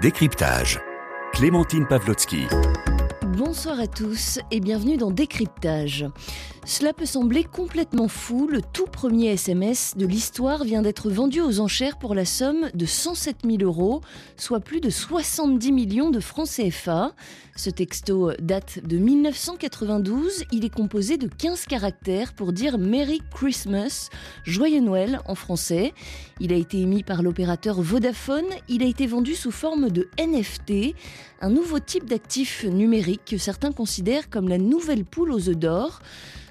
Décryptage. Clémentine Pavlotsky. Bonsoir à tous et bienvenue dans Décryptage. Cela peut sembler complètement fou, le tout premier SMS de l'histoire vient d'être vendu aux enchères pour la somme de 107 000 euros, soit plus de 70 millions de francs CFA. Ce texto date de 1992, il est composé de 15 caractères pour dire Merry Christmas, Joyeux Noël en français. Il a été émis par l'opérateur Vodafone, il a été vendu sous forme de NFT, un nouveau type d'actif numérique que certains considèrent comme la nouvelle poule aux œufs d'or.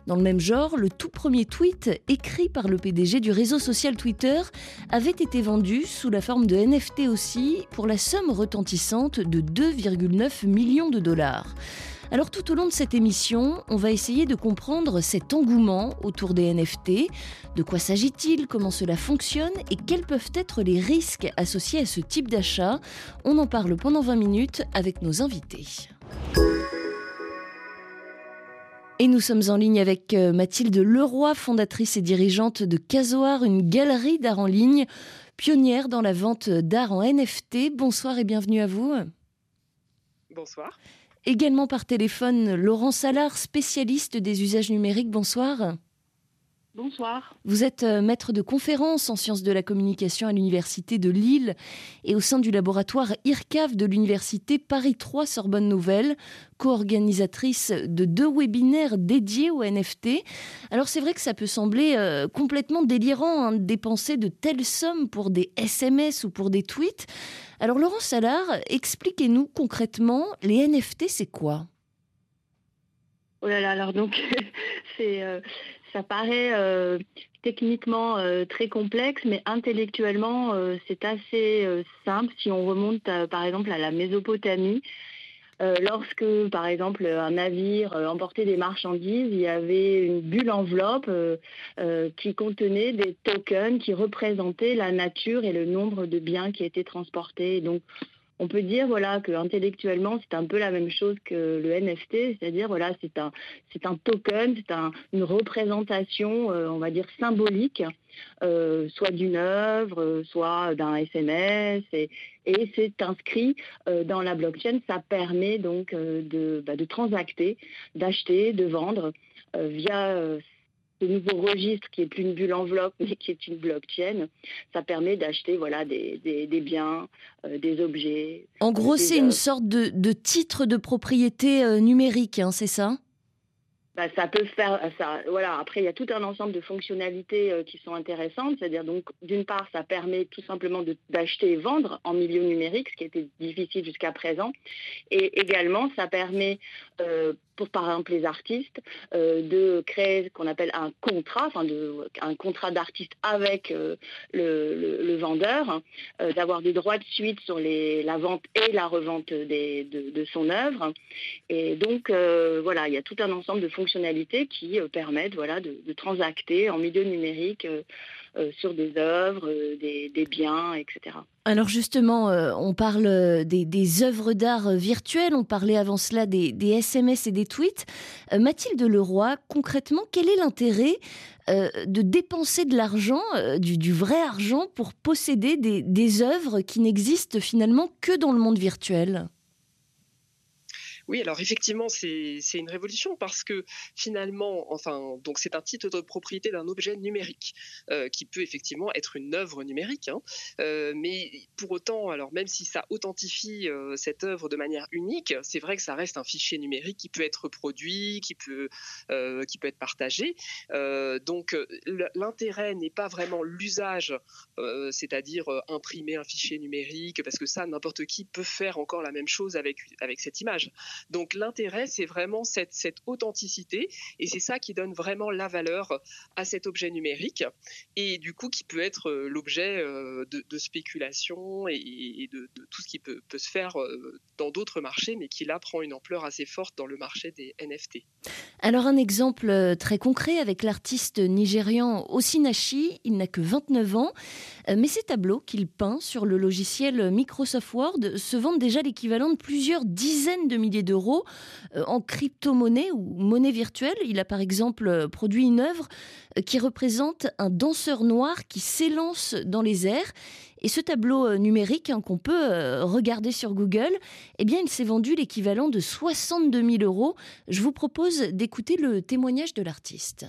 Dans le même genre, le tout premier tweet écrit par le PDG du réseau social Twitter avait été vendu sous la forme de NFT aussi pour la somme retentissante de 2,9 millions de dollars. Alors tout au long de cette émission, on va essayer de comprendre cet engouement autour des NFT, de quoi s'agit-il, comment cela fonctionne? Et quels peuvent être les risques associés à ce type d'achat? On en parle pendant 20 minutes avec nos invités. Et nous sommes en ligne avec euh, Mathilde Leroy, fondatrice et dirigeante de Casoar, une galerie d'art en ligne, pionnière dans la vente d'art en NFT. Bonsoir et bienvenue à vous. Bonsoir. Également par téléphone, Laurent Salard, spécialiste des usages numériques. Bonsoir. Bonsoir. Vous êtes euh, maître de conférence en sciences de la communication à l'Université de Lille et au sein du laboratoire IRCAV de l'Université Paris 3 Sorbonne Nouvelle, co-organisatrice de deux webinaires dédiés aux NFT. Alors c'est vrai que ça peut sembler euh, complètement délirant hein, de dépenser de telles sommes pour des SMS ou pour des tweets. Alors Laurent Salard, expliquez-nous concrètement, les NFT c'est quoi? Oh là là, alors donc c'est... Euh, ça paraît euh, techniquement euh, très complexe, mais intellectuellement, euh, c'est assez simple si on remonte par exemple à la Mésopotamie. lorsque, par exemple, un navire emportait des marchandises, il y avait une bulle enveloppe qui contenait des tokens qui représentaient la nature et le nombre de biens qui étaient transportés. On peut dire voilà que intellectuellement c'est un peu la même chose que le NFT, c'est-à-dire voilà c'est un token, c'est une représentation euh, on va dire symbolique, euh, soit d'une œuvre, soit d'un SMS et, c'est inscrit euh, dans la blockchain. Ça permet donc bah, de transacter, d'acheter, de vendre via ce nouveau registre qui est plus une bulle enveloppe mais qui est une blockchain, ça permet d'acheter voilà des, biens, euh, des objets. En gros, c'est une sorte de, titre de propriété euh, numérique, hein, c'est ça? Bah, ça peut faire ça. Voilà. Après, il y a tout un ensemble de fonctionnalités euh, qui sont intéressantes. C'est-à-dire donc, d'une part, ça permet tout simplement d'acheter et vendre en milieu numérique, ce qui était difficile jusqu'à présent. Et également, ça permet pour par exemple les artistes, euh, de créer ce qu'on appelle un contrat, enfin de, un contrat d'artiste avec euh, le, vendeur, euh, d'avoir des droits de suite sur les, la vente et la revente des, de, son œuvre. Et donc voilà, il y a tout un ensemble de fonctionnalités qui permettent voilà, de, de, transacter en milieu numérique sur des œuvres, euh, des, biens, etc. Alors justement, euh, on parle des, œuvres d'art virtuelles, on parlait avant cela des, SMS et des tweets. Mathilde Leroy, concrètement, quel est l'intérêt de dépenser de l'argent, du, vrai argent, pour posséder des œuvres qui n'existent finalement que dans le monde virtuel? Oui, alors effectivement, c'est une révolution parce que finalement, enfin, donc c'est un titre de propriété d'un objet numérique euh, qui peut effectivement être une œuvre numérique, hein. euh, mais pour autant, alors même si ça authentifie euh, cette œuvre de manière unique, c'est vrai que ça reste un fichier numérique qui peut être reproduit, qui peut, qui peut être partagé. donc l'intérêt n'est pas vraiment l'usage, c'est-à-dire imprimer un fichier numérique, parce que ça, n'importe qui peut faire encore la même chose avec, avec cette image. Donc l'intérêt, c'est vraiment cette, authenticité. Et c'est ça qui donne vraiment la valeur à cet objet numérique. Et du coup qui peut être euh, l'objet euh, de, spéculation et, de, tout ce qui peut, se faire euh, dans d'autres marchés, mais qui là prend une ampleur assez forte dans le marché des NFT. Alors un exemple très concret avec l'artiste nigérian Osinachi, il n'a que 29 ans, mais ces tableaux qu'il peint sur le logiciel Microsoft Word se vendent déjà l'équivalent de plusieurs dizaines de milliers euh, en crypto-monnaie ou monnaie virtuelle. Il a par exemple euh, produit une œuvre euh, qui représente un danseur noir qui s'élance dans les airs Et ce tableau numérique hein, qu'on peut regarder sur Google, eh bien, il s'est vendu l'équivalent de 62 000 euros. Je vous propose d'écouter le témoignage de l'artiste.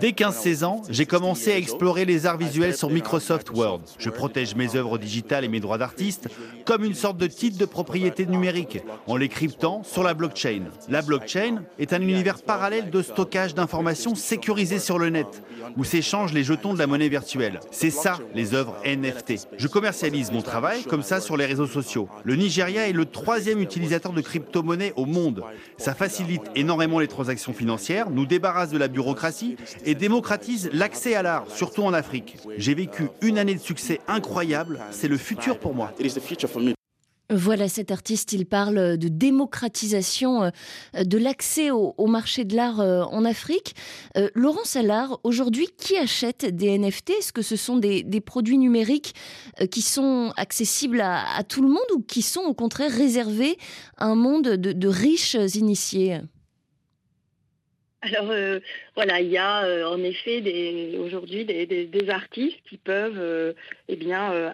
Dès 15-16 ans, j'ai commencé à explorer les arts visuels sur Microsoft Word. Je protège mes œuvres digitales et mes droits d'artiste comme une sorte de titre de propriété numérique, en les cryptant sur la blockchain. La blockchain est un univers parallèle de stockage d'informations sécurisées sur le net, où s'échangent les jetons de la monnaie virtuelle. C'est ça, les œuvres NFT. Je commercialise mon travail comme ça sur les réseaux sociaux. Le Nigeria est le troisième utilisateur de crypto-monnaies au monde. Ça facilite énormément les transactions financières nous débarrasse de la bureaucratie et démocratise l'accès à l'art, surtout en Afrique. J'ai vécu une année de succès incroyable, c'est le futur pour moi. Voilà cet artiste, il parle de démocratisation euh, de l'accès au, marché de l'art euh, en Afrique. Euh, Laurent Salard, aujourd'hui, qui achète des NFT Est-ce que ce sont des, produits numériques qui sont accessibles à, tout le monde ou qui sont au contraire réservés à un monde de riches initiés? Alors euh, voilà, il y a euh, en effet aujourd'hui des, artistes qui peuvent euh, eh bien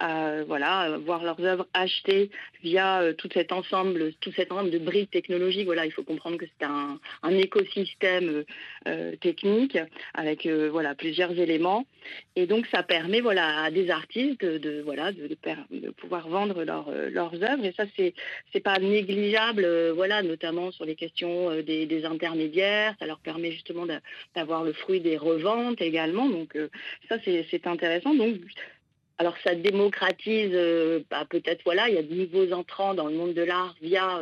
voilà voir leurs œuvres achetées via tout cet ensemble, tout cet ensemble de briques technologiques. Voilà, il faut comprendre que c'est un, écosystème technique avec voilà plusieurs éléments et donc ça permet voilà à des artistes de, voilà de, pouvoir vendre leurs œuvres et ça c'est c'est pas négligeable voilà notamment sur les questions des, des intermédiaires. Ça leur permet permet justement d'avoir le fruit des reventes également. Donc euh, ça, c'est intéressant. Donc alors ça démocratise, euh, bah, peut-être voilà, il y a de nouveaux entrants dans le monde de l'art via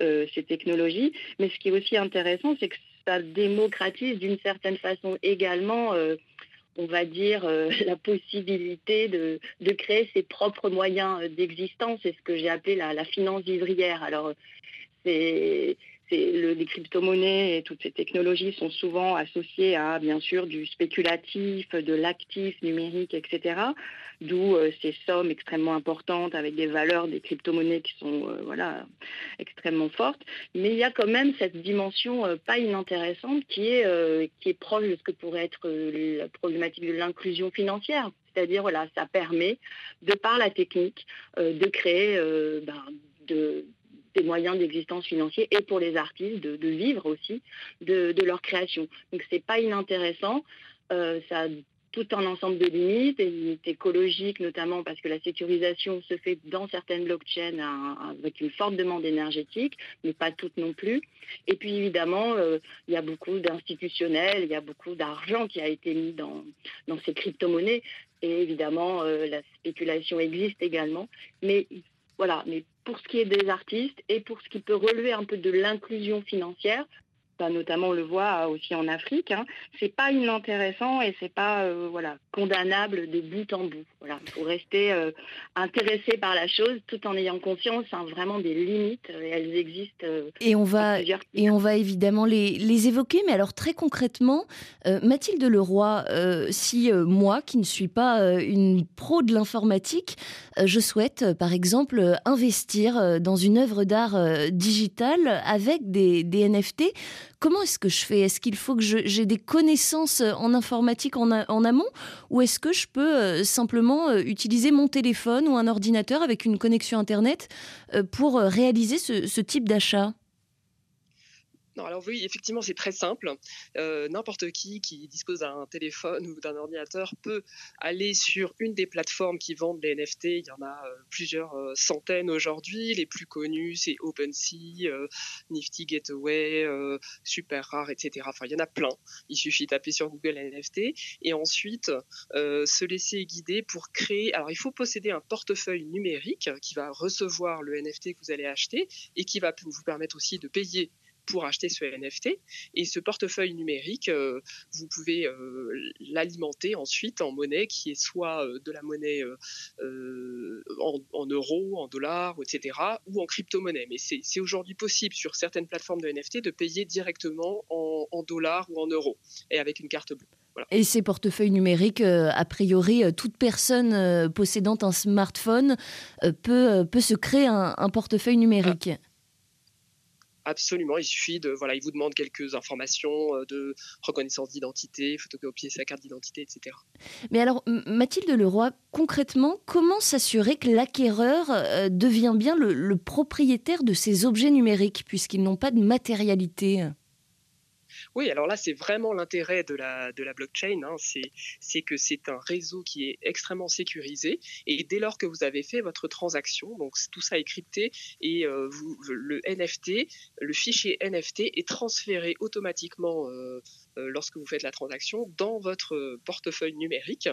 euh, ces technologies, mais ce qui est aussi intéressant, c'est que ça démocratise d'une certaine façon également, on va dire, la possibilité de, de, créer ses propres moyens d'existence, c'est ce que j'ai appelé la, la finance vivrière. Alors c'est les crypto-monnaies et toutes ces technologies sont souvent associées à, bien sûr, du spéculatif, de l'actif numérique, etc. D'où euh, ces sommes extrêmement importantes avec des valeurs des crypto-monnaies qui sont euh, voilà, extrêmement fortes. Mais il y a quand même cette dimension euh, pas inintéressante qui est, qui est proche de ce que pourrait être la problématique de l'inclusion financière. C'est-à-dire, voilà, ça permet, de par la technique, de créer ben, de, des moyens d'existence financiers et pour les artistes de, vivre aussi de, leur création. Donc c'est pas inintéressant. Euh, ça a tout un ensemble de limites, des limites écologiques notamment parce que la sécurisation se fait dans certaines blockchains avec une forte demande énergétique, mais pas toutes non plus. Et puis évidemment, euh, il y a beaucoup d'institutionnels, il y a beaucoup d'argent qui a été mis dans, dans ces crypto-monnaies. Et évidemment, euh, la spéculation existe également. Mais voilà, mais pour ce qui est des artistes et pour ce qui peut relever un peu de l'inclusion financière, notamment on le voit aussi en Afrique, hein, c'est pas inintéressant et c'est pas euh, voilà condamnable de bout en bout. Voilà, il faut rester euh, intéressé par la chose tout en ayant conscience hein, vraiment des limites. Euh, elles existent. et on va et on va évidemment les, les, évoquer, mais alors très concrètement, Mathilde Leroy, si moi qui ne suis pas une pro de l'informatique, je souhaite par exemple investir dans une œuvre d'art digitale avec des, des NFT. Comment est-ce que je fais? Est-ce qu'il faut que j'ai des connaissances euh, en informatique en, amont? Ou est-ce que je peux euh, simplement euh, utiliser mon téléphone ou un ordinateur avec une connexion Internet pour réaliser ce type d'achat? Alors oui, effectivement, c'est très simple. Euh, n'importe qui qui dispose d'un téléphone ou d'un ordinateur peut aller sur une des plateformes qui vendent les NFT. Il y en a euh, plusieurs euh, centaines aujourd'hui. Les plus connus, c'est OpenSea, Nifty Gateway, Super Rare, etc. Enfin, il y en a plein. Il suffit de taper sur Google NFT et ensuite se laisser guider pour créer. Alors, il faut posséder un portefeuille numérique qui va recevoir le NFT que vous allez acheter et qui va vous permettre aussi de payer pour acheter ce NFT. Et ce portefeuille numérique, euh, vous pouvez euh, l'alimenter ensuite en monnaie qui est soit euh, de la monnaie en, euros, en dollars, etc., ou en crypto-monnaie. Mais c'est aujourd'hui possible sur certaines plateformes de NFT de payer directement en, dollars ou en euros et avec une carte bleue. Et ces portefeuilles numériques, a priori, toute personne possédant un smartphone peut, peut se créer un, portefeuille numérique. Absolument, il suffit de voilà, il vous demande quelques informations de reconnaissance d'identité, photocopier sa carte d'identité, etc. Mais alors, Mathilde Leroy, concrètement, comment s'assurer que l'acquéreur devient bien le propriétaire de ces objets numériques puisqu'ils n'ont pas de matérialité? Oui, alors là, c'est vraiment l'intérêt de la, de la blockchain, hein. c'est que c'est un réseau qui est extrêmement sécurisé, et dès lors que vous avez fait votre transaction, donc tout ça est crypté, et euh, le NFT, le fichier NFT est transféré automatiquement euh, euh, lorsque vous faites la transaction dans votre portefeuille numérique,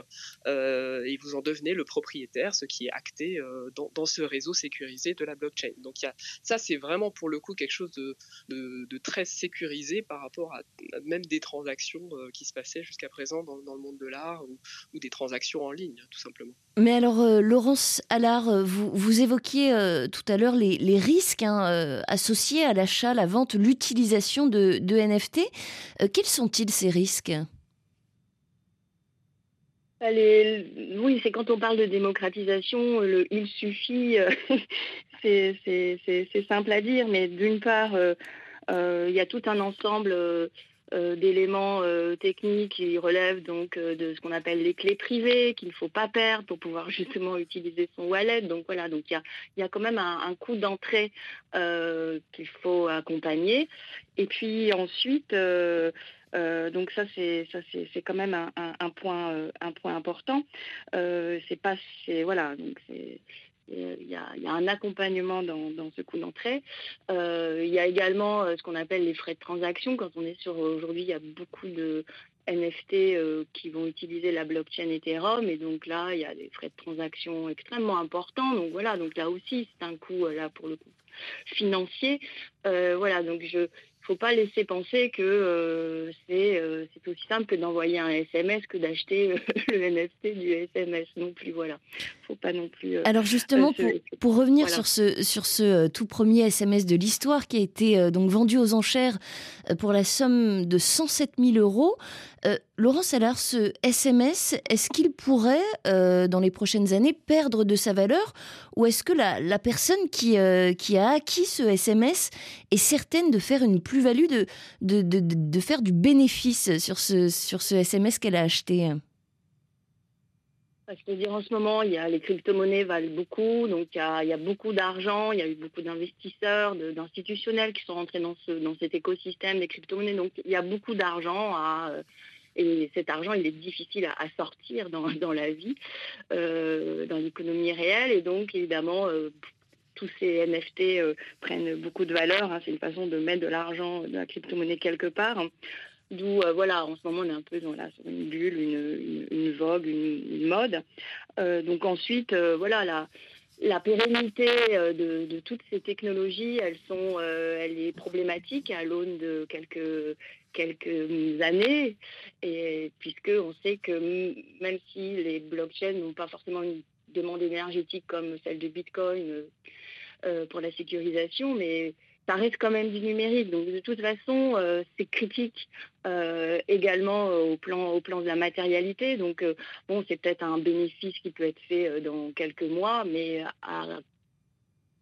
et vous en devenez le propriétaire, ce qui est acté dans, ce réseau sécurisé de la blockchain. Donc y a, ça, c'est vraiment pour le coup quelque chose de, de, de très sécurisé par rapport à même des transactions euh, qui se passaient jusqu'à présent dans, le monde de l'art ou, des transactions en ligne, tout simplement. Mais alors, euh, Laurence Allard, euh, vous, vous évoquiez tout à l'heure les, risques hein, associés à l'achat, la vente, l'utilisation de, NFT. quels sont-ils ces risques? Oui, c'est quand on parle de démocratisation, le il suffit, c'est simple à dire, mais d'une part, il y a tout un ensemble euh, d'éléments euh, techniques qui relèvent donc euh, de ce qu'on appelle les clés privées qu'il ne faut pas perdre pour pouvoir justement utiliser son wallet. Donc voilà, donc il y a, quand même un, coût d'entrée qu'il faut accompagner. Et puis ensuite, donc ça c'est ça c'est quand même un, point un point important. c'est pas c'est voilà donc c'est euh, il y, a, un accompagnement dans, ce coût d'entrée. Euh, il y a également euh, ce qu'on appelle les frais de transaction. Quand on est sur aujourd'hui, il y a beaucoup de NFT qui vont utiliser la blockchain Ethereum et donc là, il y a des frais de transaction extrêmement importants. Donc voilà, donc là aussi, c'est un coût là pour le coup financier. voilà, donc je faut pas laisser penser que euh, euh, c'est aussi simple que d'envoyer un SMS que d'acheter euh, le NFT du SMS non plus. Voilà, faut pas non plus. Alors justement, pour, revenir sur ce sur ce tout premier SMS de l'histoire qui a été donc vendu aux enchères pour la somme de 107 000 euros. Laurence Allard, ce SMS, est-ce qu'il pourrait, dans les prochaines années, perdre de sa valeur? Ou est-ce que la, la personne qui, qui a acquis ce SMS est certaine de faire une plus-value, de, de, de, de, faire du bénéfice sur ce, sur ce SMS qu'elle a acheté? Je peux dire en ce moment, il y a, les crypto-monnaies valent beaucoup, donc il y a, il beaucoup d'argent, il y a eu beaucoup d'investisseurs, d'institutionnels qui sont rentrés dans, ce, dans cet écosystème des crypto-monnaies, donc il y a beaucoup d'argent à, et cet argent, il est difficile à, sortir dans, dans, la vie, euh, dans l'économie réelle. Et donc, évidemment, euh, tous ces NFT euh, prennent beaucoup de valeur. Hein. C'est une façon de mettre de l'argent, de la crypto-monnaie quelque part. D'où, euh, voilà, en ce moment, on est un peu dans sur une bulle, une, vogue, une, mode. Euh, donc ensuite, voilà, la, la pérennité de, toutes ces technologies, elles sont, elle est problématique à l'aune de quelques quelques années, et puisque on sait que même si les blockchains n'ont pas forcément une demande énergétique comme celle de Bitcoin, euh, pour la sécurisation, mais ça reste quand même du numérique. Donc de toute façon, euh, c'est critique euh, également au plan au plan de la matérialité. Donc bon, c'est peut-être un bénéfice qui peut être fait dans quelques mois, mais à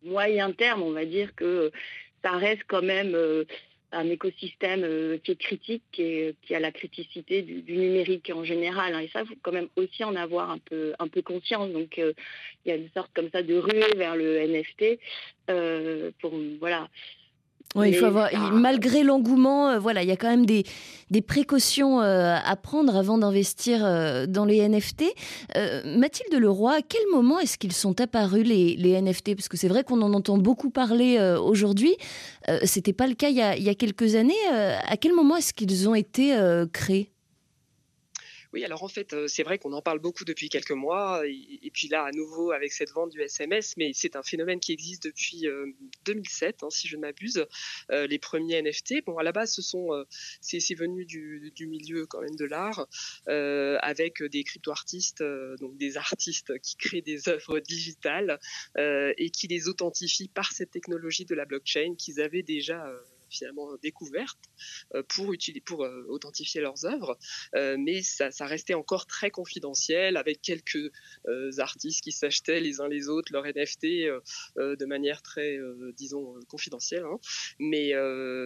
moyen terme, on va dire que ça reste quand même un écosystème euh, qui est critique, qui, a la criticité du, numérique en général. Hein. et ça, il faut quand même aussi en avoir un peu, un peu conscience. Donc, euh, il y a une sorte comme ça de ruée vers le NFT euh, pour, voilà, oui, il faut avoir, malgré l'engouement, euh, voilà, il y a quand même des, des précautions euh, à prendre avant d'investir euh, dans les NFT. Mathilde Leroy, à quel moment est-ce qu'ils sont apparus les, les NFT Parce que c'est vrai qu'on en entend beaucoup parler aujourd'hui. C'était pas le cas il y a, il y a quelques années. à quel moment est-ce qu'ils ont été créés? Oui, alors en fait, euh, c'est vrai qu'on en parle beaucoup depuis quelques mois, et, puis là, à nouveau, avec cette vente du SMS, mais c'est un phénomène qui existe depuis 2007, euh, hein, si je ne m'abuse, euh, les premiers NFT. Bon, à la base, ce sont, c'est venu du, milieu quand même de l'art, avec des crypto-artistes, donc des artistes qui créent des œuvres digitales et qui les authentifient par cette technologie de la blockchain qu'ils avaient déjà finalement découvertes pour, utiliser, pour authentifier leurs œuvres, mais ça, restait encore très confidentiel avec quelques artistes qui s'achetaient les uns les autres leurs NFT de manière très, disons, confidentielle. Hein. Mais,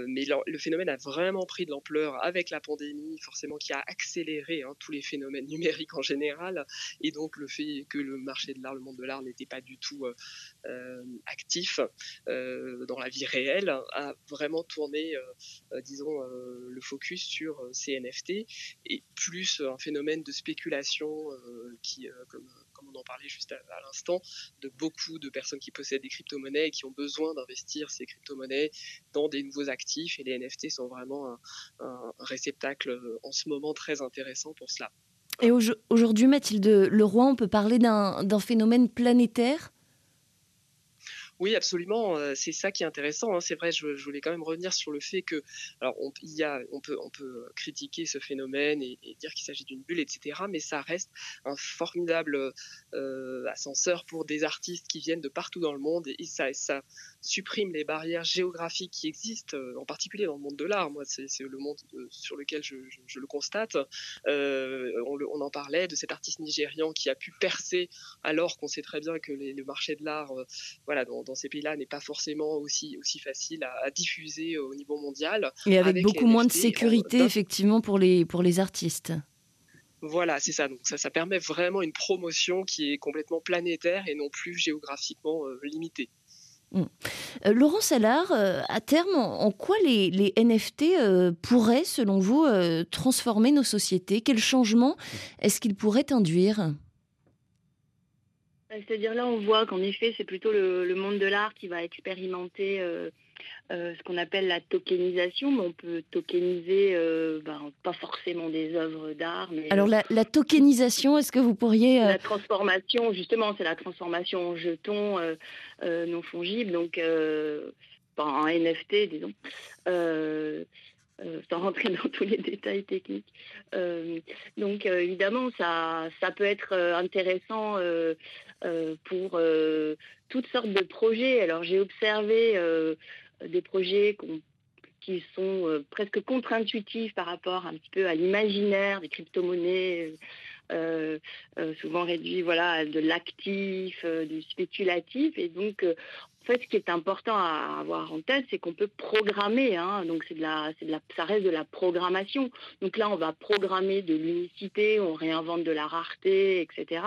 mais le, phénomène a vraiment pris de l'ampleur avec la pandémie, forcément qui a accéléré hein, tous les phénomènes numériques en général, et donc le fait que le marché de l'art, le monde de l'art n'était pas du tout actif dans la vie réelle, a vraiment tourné, disons, le focus sur ces NFT et plus un phénomène de spéculation qui, comme on en parlait juste à, l'instant, de beaucoup de personnes qui possèdent des crypto-monnaies et qui ont besoin d'investir ces crypto-monnaies dans des nouveaux actifs. Et les NFT sont vraiment un, réceptacle euh, en ce moment très intéressant pour cela. Et aujourd'hui, Mathilde Leroy, on peut parler d'un phénomène planétaire oui, absolument. Euh, c'est ça qui est intéressant. Hein. C'est vrai, je, voulais quand même revenir sur le fait que, alors, on, il y a, on peut, on peut critiquer ce phénomène et, dire qu'il s'agit d'une bulle, etc. Mais ça reste un formidable euh, ascenseur pour des artistes qui viennent de partout dans le monde et, ça, ça supprime les barrières géographiques qui existent, euh, en particulier dans le monde de l'art. Moi, c'est le monde sur lequel je, le constate. on, on, en parlait de cet artiste nigérian qui a pu percer alors qu'on sait très bien que les, le marché de l'art, voilà, dans, dans ces pays-là n'est pas forcément aussi, aussi facile à, diffuser au niveau mondial. Et avec, beaucoup moins de sécurité, effectivement, pour les, pour les artistes. Voilà, c'est ça. Donc ça, ça permet vraiment une promotion qui est complètement planétaire et non plus géographiquement euh, limitée. Mmh. Euh, Laurent Salard, euh, à terme, en, quoi les, les NFT pourraient, selon vous, transformer nos sociétés? Quels changements est-ce qu'ils pourraient induire? C'est-à-dire là, on voit qu'en effet, c'est plutôt le, monde de l'art qui va expérimenter euh, euh, ce qu'on appelle la tokenisation, mais on peut tokeniser euh, ben, pas forcément des œuvres d'art. Mais Alors la, tokenisation, est-ce que vous pourriez... La transformation, justement, c'est la transformation en jetons non fongibles, donc en NFT, disons. sans rentrer dans tous les détails techniques. donc évidemment, ça, ça peut être intéressant euh, pour euh, toutes sortes de projets. Alors j'ai observé euh, des projets qui sont presque contre-intuitifs par rapport un petit peu à l'imaginaire des crypto-monnaies. Souvent réduits voilà, à de l'actif, du spéculatif. Et donc, fait, ce qui est important à avoir en tête, c'est qu'on peut programmer. Hein. donc, c'est de la, de la, ça reste de la programmation. Donc là, on va programmer de l'unicité, on réinvente de la rareté, etc.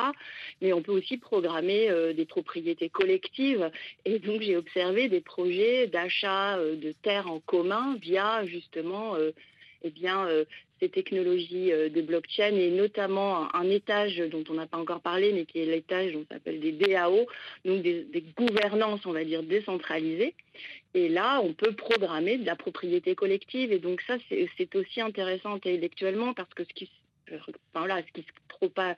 Mais on peut aussi programmer euh, des propriétés collectives. Et donc, j'ai observé des projets d'achat euh, de terres en commun via justement euh, eh bien, ces technologies euh, de blockchain et notamment un, étage dont on n'a pas encore parlé, mais qui est l'étage dont s'appelle des DAO, donc des, gouvernances, on va dire, décentralisées. Et là, on peut programmer de la propriété collective. Et donc ça, c'est aussi intéressant intellectuellement parce que ce qui, enfin là, ce qui se, pas,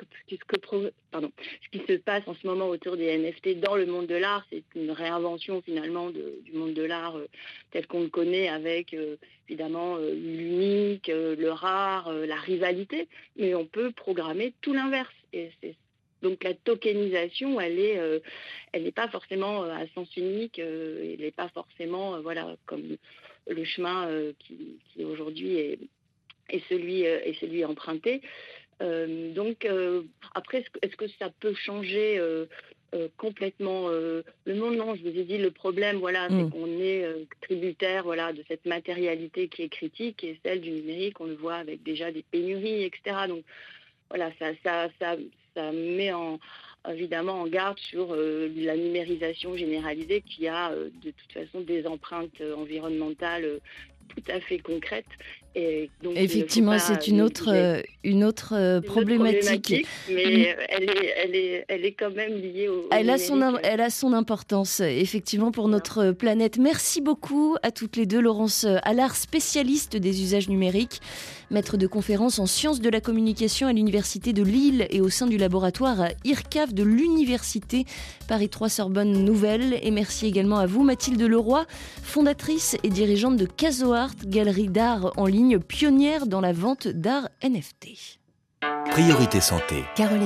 ce, qui se passe en ce moment autour des NFT dans le monde de l'art, c'est une réinvention finalement du monde de l'art euh, tel qu'on le connaît avec euh, évidemment euh, l'unique, le rare, la rivalité, mais on peut programmer tout l'inverse. Et donc la tokenisation, elle est, elle n'est pas forcément à sens unique, elle n'est pas forcément, voilà, comme le chemin qui, aujourd'hui est, est, est celui emprunté. Euh, donc euh, après, est-ce que, ça peut changer euh, complètement le monde? Non, je vous ai dit le problème, voilà, c'est mm. qu'on est tributaire, voilà, de cette matérialité qui est critique et celle du numérique, on le voit avec déjà des pénuries, etc. Donc voilà, ça, ça, ça, ça met en évidemment en garde sur la numérisation généralisée qui a de toute façon des empreintes environnementales tout à fait et donc, Effectivement, c'est une autre, euh, une autre euh, problématique. Mais mm. elle, est, elle, est, elle est quand même liée au. Elle, a son, elle a son importance, effectivement, pour notre planète. Merci beaucoup à toutes les deux. Laurence Allard, spécialiste des usages numériques, maître de conférences en sciences de la communication à l'Université de Lille et au sein du laboratoire IRCAV de l'Université Paris 3 Sorbonne Nouvelle. Et merci également à vous, Mathilde Leroy, fondatrice et dirigeante de Galerie d'art en ligne pionnière dans la vente d'art NFT. Priorité santé.